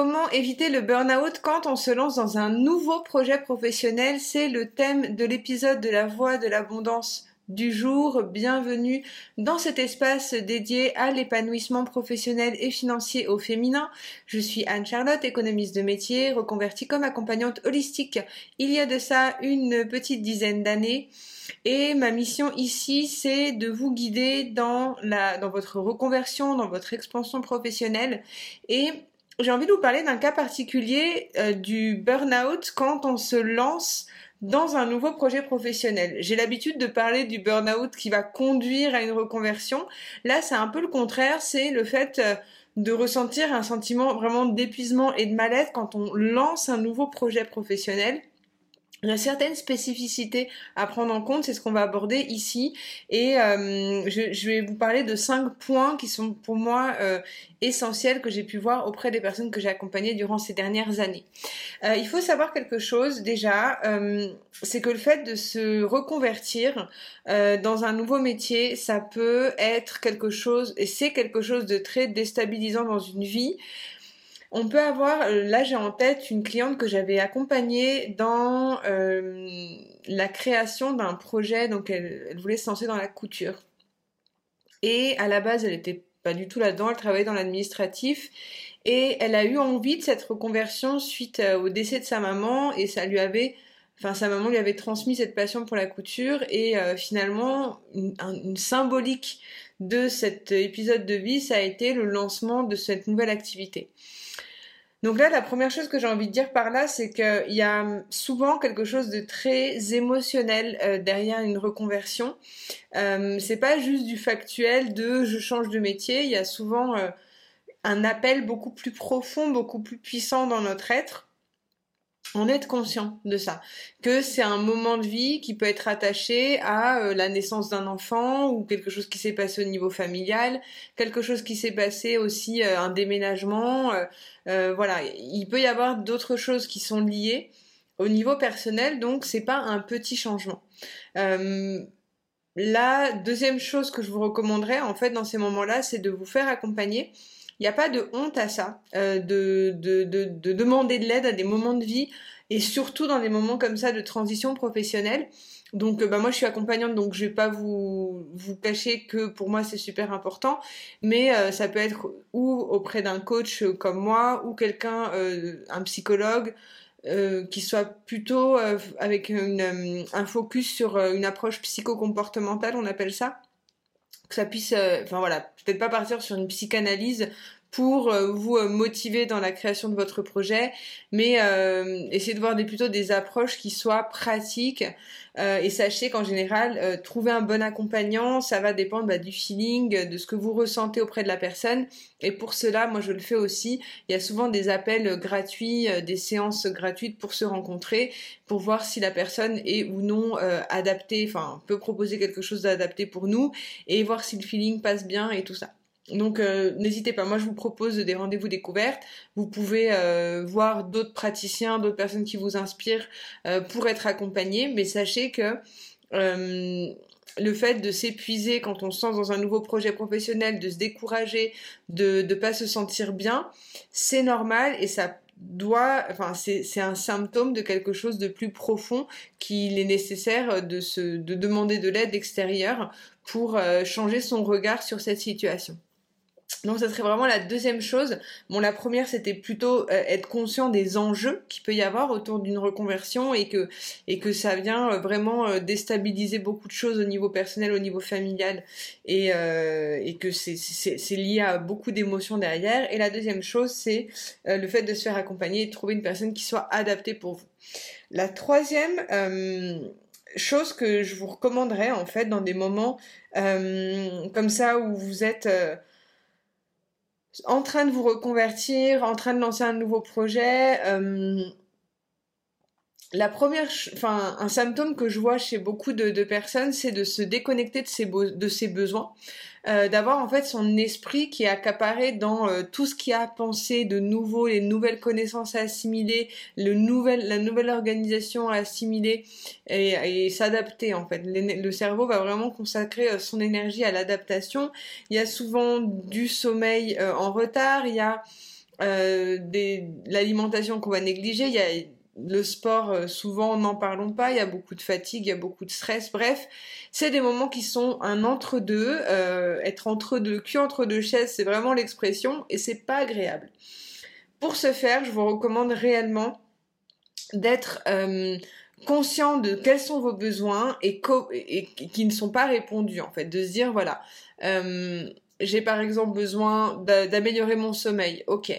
Comment éviter le burn-out quand on se lance dans un nouveau projet professionnel? C'est le thème de l'épisode de la voix de l'abondance du jour. Bienvenue dans cet espace dédié à l'épanouissement professionnel et financier au féminin. Je suis Anne-Charlotte, économiste de métier, reconvertie comme accompagnante holistique il y a de ça une petite dizaine d'années. Et ma mission ici, c'est de vous guider dans la, dans votre reconversion, dans votre expansion professionnelle et j'ai envie de vous parler d'un cas particulier euh, du burn-out quand on se lance dans un nouveau projet professionnel. J'ai l'habitude de parler du burn-out qui va conduire à une reconversion. Là, c'est un peu le contraire, c'est le fait euh, de ressentir un sentiment vraiment d'épuisement et de mal-être quand on lance un nouveau projet professionnel. Il y a certaines spécificités à prendre en compte, c'est ce qu'on va aborder ici, et euh, je, vais vous parler de cinq points qui sont pour moi euh, essentiels que j'ai pu voir auprès des personnes que j'ai accompagnées durant ces dernières années. Euh, il faut savoir quelque chose déjà, c'est que le fait de se reconvertir dans un nouveau métier, ça peut être quelque chose, et c'est quelque chose de très déstabilisant dans une vie. On peut avoir, euh, là j'ai en tête une cliente que j'avais accompagnée dans euh, la création d'un projet, donc elle, voulait se lancer dans la couture. Et à la base, elle n'était pas du tout là-dedans, elle travaillait dans l'administratif. Et elle a eu envie de cette reconversion suite euh, au décès de sa maman. Et ça lui avait enfin sa maman lui avait transmis cette passion pour la couture. Et finalement une, symbolique de cet épisode de vie ça a été le lancement de cette nouvelle activité. Donc là, la première chose que j'ai envie de dire par là, c'est qu'il y a souvent quelque chose de très émotionnel euh, derrière une reconversion. Euh, c'est pas juste du factuel de je change de métier. Il y a souvent euh, un appel beaucoup plus profond, beaucoup plus puissant dans notre être en être conscient de ça, que c'est un moment de vie qui peut être attaché à euh, la naissance d'un enfant ou quelque chose qui s'est passé au niveau familial, quelque chose qui s'est passé aussi euh, un déménagement, euh, voilà, il peut y avoir d'autres choses qui sont liées au niveau personnel, donc c'est pas un petit changement. la deuxième chose que je vous recommanderais en fait dans ces moments-là, c'est de vous faire accompagner il n'y a pas de honte à ça, euh, de, de, de, de, demander de l'aide à des moments de vie et surtout dans des moments comme ça de transition professionnelle. Donc euh, bah moi je suis accompagnante donc je vais pas vous vous cacher que pour moi c'est super important mais euh, ça peut être ou auprès d'un coach comme moi ou quelqu'un un psychologue qui soit plutôt avec une, un focus sur une approche psychocomportementale on appelle ça que ça puisse, euh, enfin voilà, peut-être pas partir sur une psychanalyse pour euh, vous euh, motiver dans la création de votre projet, mais euh, essayez de voir des, plutôt des approches qui soient pratiques. et sachez qu'en général, trouver un bon accompagnant, ça va dépendre bah, du feeling, de ce que vous ressentez auprès de la personne. Et pour cela, moi je le fais aussi. Il y a souvent des appels gratuits, des séances gratuites pour se rencontrer, pour voir si la personne est ou non adaptée, enfin peut proposer quelque chose d'adapté pour nous, et voir si le feeling passe bien et tout ça. Donc euh, n'hésitez pas, moi je vous propose des rendez-vous découvertes. Vous pouvez euh, voir d'autres praticiens, d'autres personnes qui vous inspirent euh, pour être accompagnés, mais sachez que le fait de s'épuiser quand on se sent dans un nouveau projet professionnel, de se décourager, de ne pas se sentir bien, c'est normal et ça doit, enfin c'est un symptôme de quelque chose de plus profond qu'il est nécessaire de se de demander de l'aide extérieure pour changer son regard sur cette situation. Donc ça serait vraiment la deuxième chose. Bon, la première c'était plutôt euh, être conscient des enjeux qu'il peut y avoir autour d'une reconversion et que et que ça vient euh, vraiment euh, déstabiliser beaucoup de choses au niveau personnel, au niveau familial et et que c'est c'est lié à beaucoup d'émotions derrière. Et la deuxième chose c'est le fait de se faire accompagner et de trouver une personne qui soit adaptée pour vous. La troisième chose que je vous recommanderais en fait dans des moments comme ça où vous êtes en train de vous reconvertir, en train de lancer un nouveau projet. Euh, la première, enfin, un symptôme que je vois chez beaucoup de, personnes, c'est de se déconnecter de ses, de ses besoins, euh, d'avoir en fait son esprit qui est accaparé dans euh, tout ce qui a pensé de nouveau, les nouvelles connaissances à assimiler, le nouvel, la nouvelle organisation à assimiler et, s'adapter en fait. Le cerveau va vraiment consacrer euh, son énergie à l'adaptation. Il y a souvent du sommeil en retard, il y a l'alimentation qu'on va négliger, il y a le sport, euh, souvent n'en parlons pas, il y a beaucoup de fatigue, il y a beaucoup de stress, bref, c'est des moments qui sont un entre-deux, euh, être entre deux, cul entre deux chaises, c'est vraiment l'expression, et c'est pas agréable. Pour ce faire, je vous recommande réellement d'être euh, conscient de quels sont vos besoins et, et, qui ne sont pas répondus, en fait, de se dire, voilà, j'ai par exemple besoin d'améliorer mon sommeil, ok,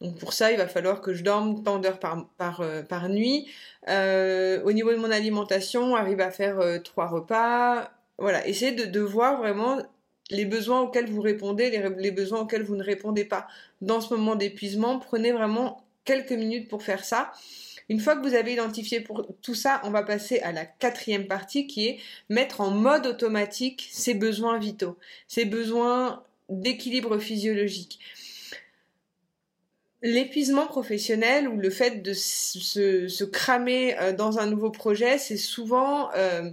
donc pour ça, il va falloir que je dorme tant d'heures par, euh, nuit. Euh, au niveau de mon alimentation, arrive à faire euh, trois repas. Voilà, essayez de, de, voir vraiment les besoins auxquels vous répondez, les, besoins auxquels vous ne répondez pas. Dans ce moment d'épuisement, prenez vraiment quelques minutes pour faire ça. Une fois que vous avez identifié tout ça, on va passer à la quatrième partie qui est mettre en mode automatique ces besoins vitaux, ces besoins d'équilibre physiologique l'épuisement professionnel ou le fait de se, cramer euh, dans un nouveau projet, c'est souvent euh,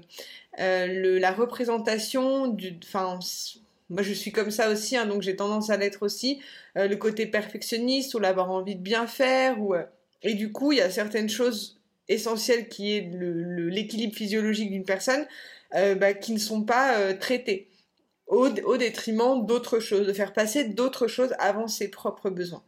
euh, la représentation du... Enfin, moi je suis comme ça aussi, hein, donc j'ai tendance à l'être aussi, le côté perfectionniste ou l'avoir envie de bien faire. Et du coup, il y a certaines choses essentielles qui est l'équilibre physiologique d'une personne bah, qui ne sont pas traitées. Au détriment d'autres choses, de faire passer d'autres choses avant ses propres besoins.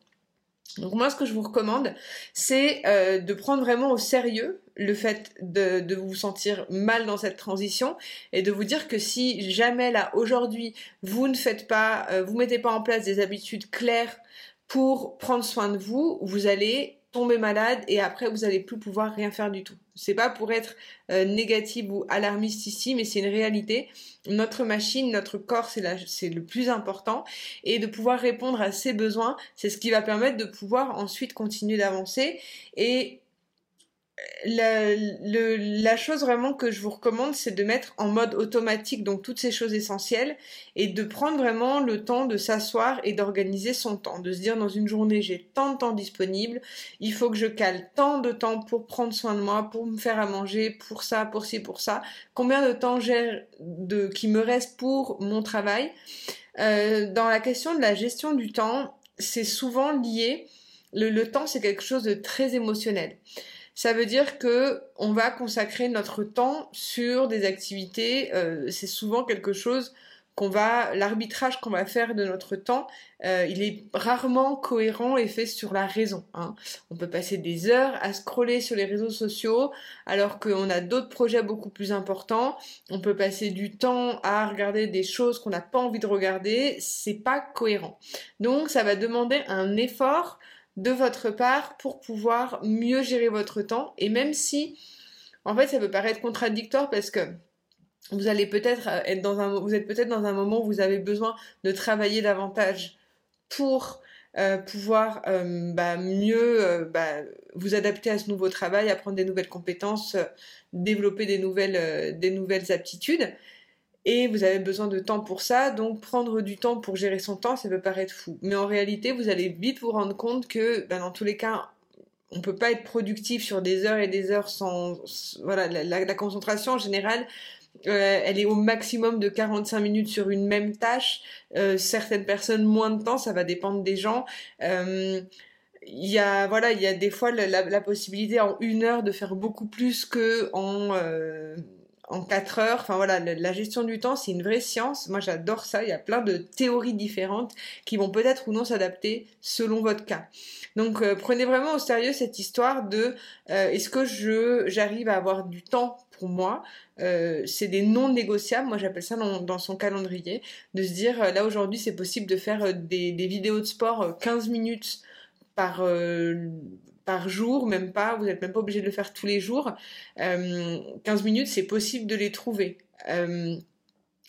Donc moi, ce que je vous recommande, c'est euh, de prendre vraiment au sérieux le fait de, vous sentir mal dans cette transition et de vous dire que si jamais là aujourd'hui vous ne faites pas, euh, vous mettez pas en place des habitudes claires pour prendre soin de vous, vous allez tomber malade et après vous allez plus pouvoir rien faire du tout. C'est pas pour être euh, négative ou alarmiste ici, mais c'est une réalité. Notre machine, notre corps, c'est c'est le plus important et de pouvoir répondre à ses besoins, c'est ce qui va permettre de pouvoir ensuite continuer d'avancer et la, la, chose vraiment que je vous recommande, c'est de mettre en mode automatique donc toutes ces choses essentielles et de prendre vraiment le temps de s'asseoir et d'organiser son temps, de se dire dans une journée j'ai tant de temps disponible, il faut que je cale tant de temps pour prendre soin de moi, pour me faire à manger, pour ça, pour ci, pour ça, combien de temps j'ai de qui me reste pour mon travail? Euh, dans la question de la gestion du temps, c'est souvent lié. Le, le temps, c'est quelque chose de très émotionnel. Ça veut dire que on va consacrer notre temps sur des activités. Euh, c'est souvent quelque chose qu'on va, l'arbitrage qu'on va faire de notre temps, euh, il est rarement cohérent et fait sur la raison. Hein. On peut passer des heures à scroller sur les réseaux sociaux alors qu'on a d'autres projets beaucoup plus importants. On peut passer du temps à regarder des choses qu'on n'a pas envie de regarder. C'est pas cohérent. Donc ça va demander un effort de votre part pour pouvoir mieux gérer votre temps. Et même si, en fait, ça peut paraître contradictoire parce que vous allez peut-être euh, être dans un, vous êtes peut-être dans un moment où vous avez besoin de travailler davantage pour euh, pouvoir euh, bah, mieux bah, vous adapter à ce nouveau travail, apprendre des nouvelles compétences, développer des nouvelles, des nouvelles aptitudes et vous avez besoin de temps pour ça, donc prendre du temps pour gérer son temps, ça peut paraître fou. Mais en réalité, vous allez vite vous rendre compte que ben, dans tous les cas, on peut pas être productif sur des heures et des heures sans... Voilà, la, concentration en général, euh, elle est au maximum de 45 minutes sur une même tâche. Euh, certaines personnes moins de temps, ça va dépendre des gens. Euh, il y a voilà il y a des fois la, la, possibilité en une heure de faire beaucoup plus que en en 4 heures. Enfin voilà, la gestion du temps, c'est une vraie science. Moi, j'adore ça. Il y a plein de théories différentes qui vont peut-être ou non s'adapter selon votre cas. Donc, euh, prenez vraiment au sérieux cette histoire de euh, est-ce que je j'arrive à avoir du temps pour moi? Euh, C'est des non négociables. Moi, j'appelle ça dans, son calendrier de se dire là aujourd'hui, c'est possible de faire des, des vidéos de sport 15 minutes par par jour, même pas, vous n'êtes même pas obligé de le faire tous les jours. 15 euh, minutes, c'est possible de les trouver. Euh,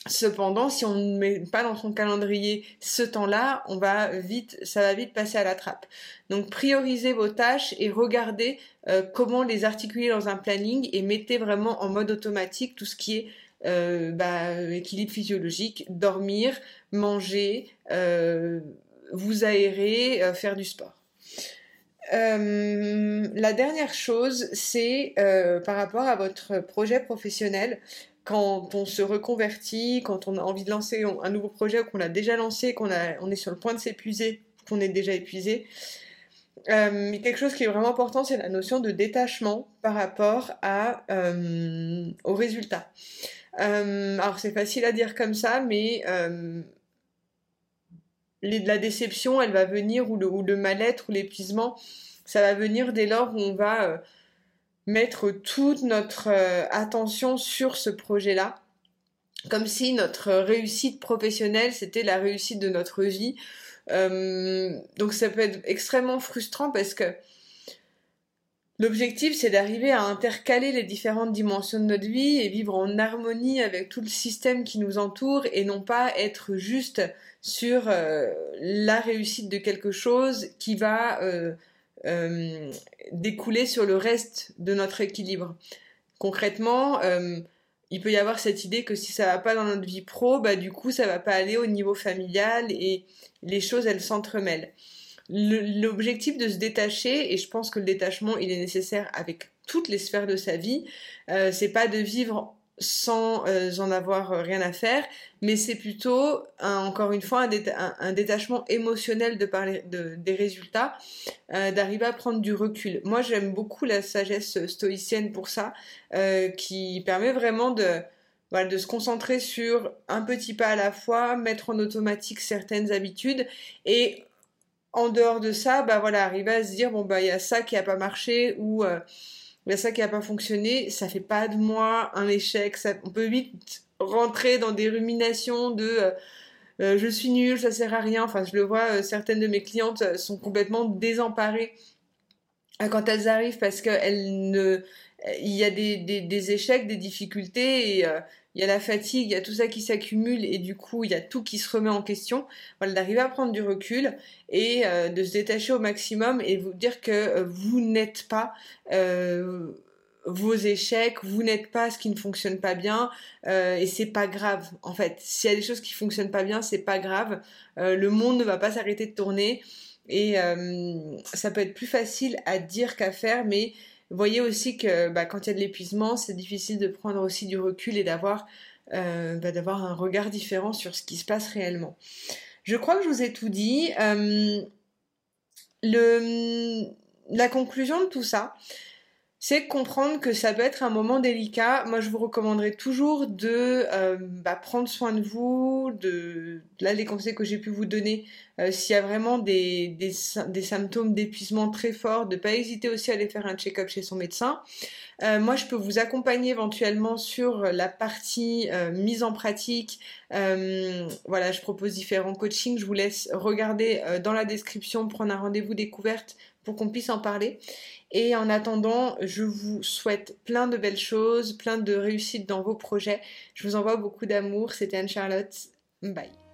cependant, si on ne met pas dans son calendrier ce temps-là, on va vite, ça va vite passer à la trappe. Donc, priorisez vos tâches et regardez euh, comment les articuler dans un planning et mettez vraiment en mode automatique tout ce qui est bah, équilibre physiologique, dormir, manger, vous aérer, faire du sport. Euh, la dernière chose, c'est euh, par rapport à votre projet professionnel. Quand on se reconvertit, quand on a envie de lancer un nouveau projet ou qu'on l'a déjà lancé, qu'on on est sur le point de s'épuiser, qu'on est déjà épuisé, Euh, quelque chose qui est vraiment important, c'est la notion de détachement par rapport à, euh, au résultat. Euh, alors c'est facile à dire comme ça, mais la déception, elle va venir, ou le, mal-être, ou l'épuisement, ça va venir dès lors où on va mettre toute notre attention sur ce projet-là, comme si notre réussite professionnelle, c'était la réussite de notre vie. Euh, donc ça peut être extrêmement frustrant parce que l'objectif c'est d'arriver à intercaler les différentes dimensions de notre vie et vivre en harmonie avec tout le système qui nous entoure et non pas être juste sur euh, la réussite de quelque chose qui va euh, découler sur le reste de notre équilibre. Concrètement, il peut y avoir cette idée que si ça va pas dans notre vie pro, bah du coup ça va pas aller au niveau familial et les choses elles s'entremêlent. L'objectif de se détacher, et je pense que le détachement il est nécessaire avec toutes les sphères de sa vie, euh, c'est pas de vivre sans euh, en avoir rien à faire, mais c'est plutôt, encore une fois, un, détachement émotionnel de parler de, des résultats, euh, d'arriver à prendre du recul. Moi, j'aime beaucoup la sagesse stoïcienne pour ça, euh, qui permet vraiment de, voilà, de se concentrer sur un petit pas à la fois, mettre en automatique certaines habitudes et en dehors de ça, bah voilà, arriver à se dire bon bah il y a ça qui a pas marché ou mais ça qui n'a pas fonctionné, ça fait pas de moi un échec. On peut vite rentrer dans des ruminations de euh, euh, je suis nulle, ça sert à rien. Enfin, je le vois, euh, certaines de mes clientes sont complètement désemparées quand elles arrivent parce qu'elles ne, il y a des, des, des, échecs, des difficultés et il y a la fatigue, il y a tout ça qui s'accumule et du coup il y a tout qui se remet en question. Voilà, d'arriver à prendre du recul et euh, de se détacher au maximum et vous dire que euh, vous n'êtes pas euh, vos échecs, vous n'êtes pas ce qui ne fonctionne pas bien et c'est pas grave en fait. S'il y a des choses qui fonctionnent pas bien, c'est pas grave. le monde ne va pas s'arrêter de tourner et ça peut être plus facile à dire qu'à faire, mais voyez aussi que bah, quand il y a de l'épuisement, c'est difficile de prendre aussi du recul et d'avoir euh, bah, d'avoir un regard différent sur ce qui se passe réellement. Je crois que je vous ai tout dit. Euh, la conclusion de tout ça, c'est comprendre que ça peut être un moment délicat. Moi, je vous recommanderais toujours de euh, bah, prendre soin de vous, de là les conseils que j'ai pu vous donner. Euh, s'il y a vraiment des, des, symptômes d'épuisement très forts, de pas hésiter aussi à aller faire un check-up chez son médecin. Euh, moi, je peux vous accompagner éventuellement sur la partie mise en pratique. voilà, je propose différents coachings. Je vous laisse regarder dans la description, prendre un rendez-vous découverte pour qu'on puisse en parler. Et en attendant, je vous souhaite plein de belles choses, plein de réussites dans vos projets. Je vous envoie beaucoup d'amour. C'était Anne-Charlotte. Bye.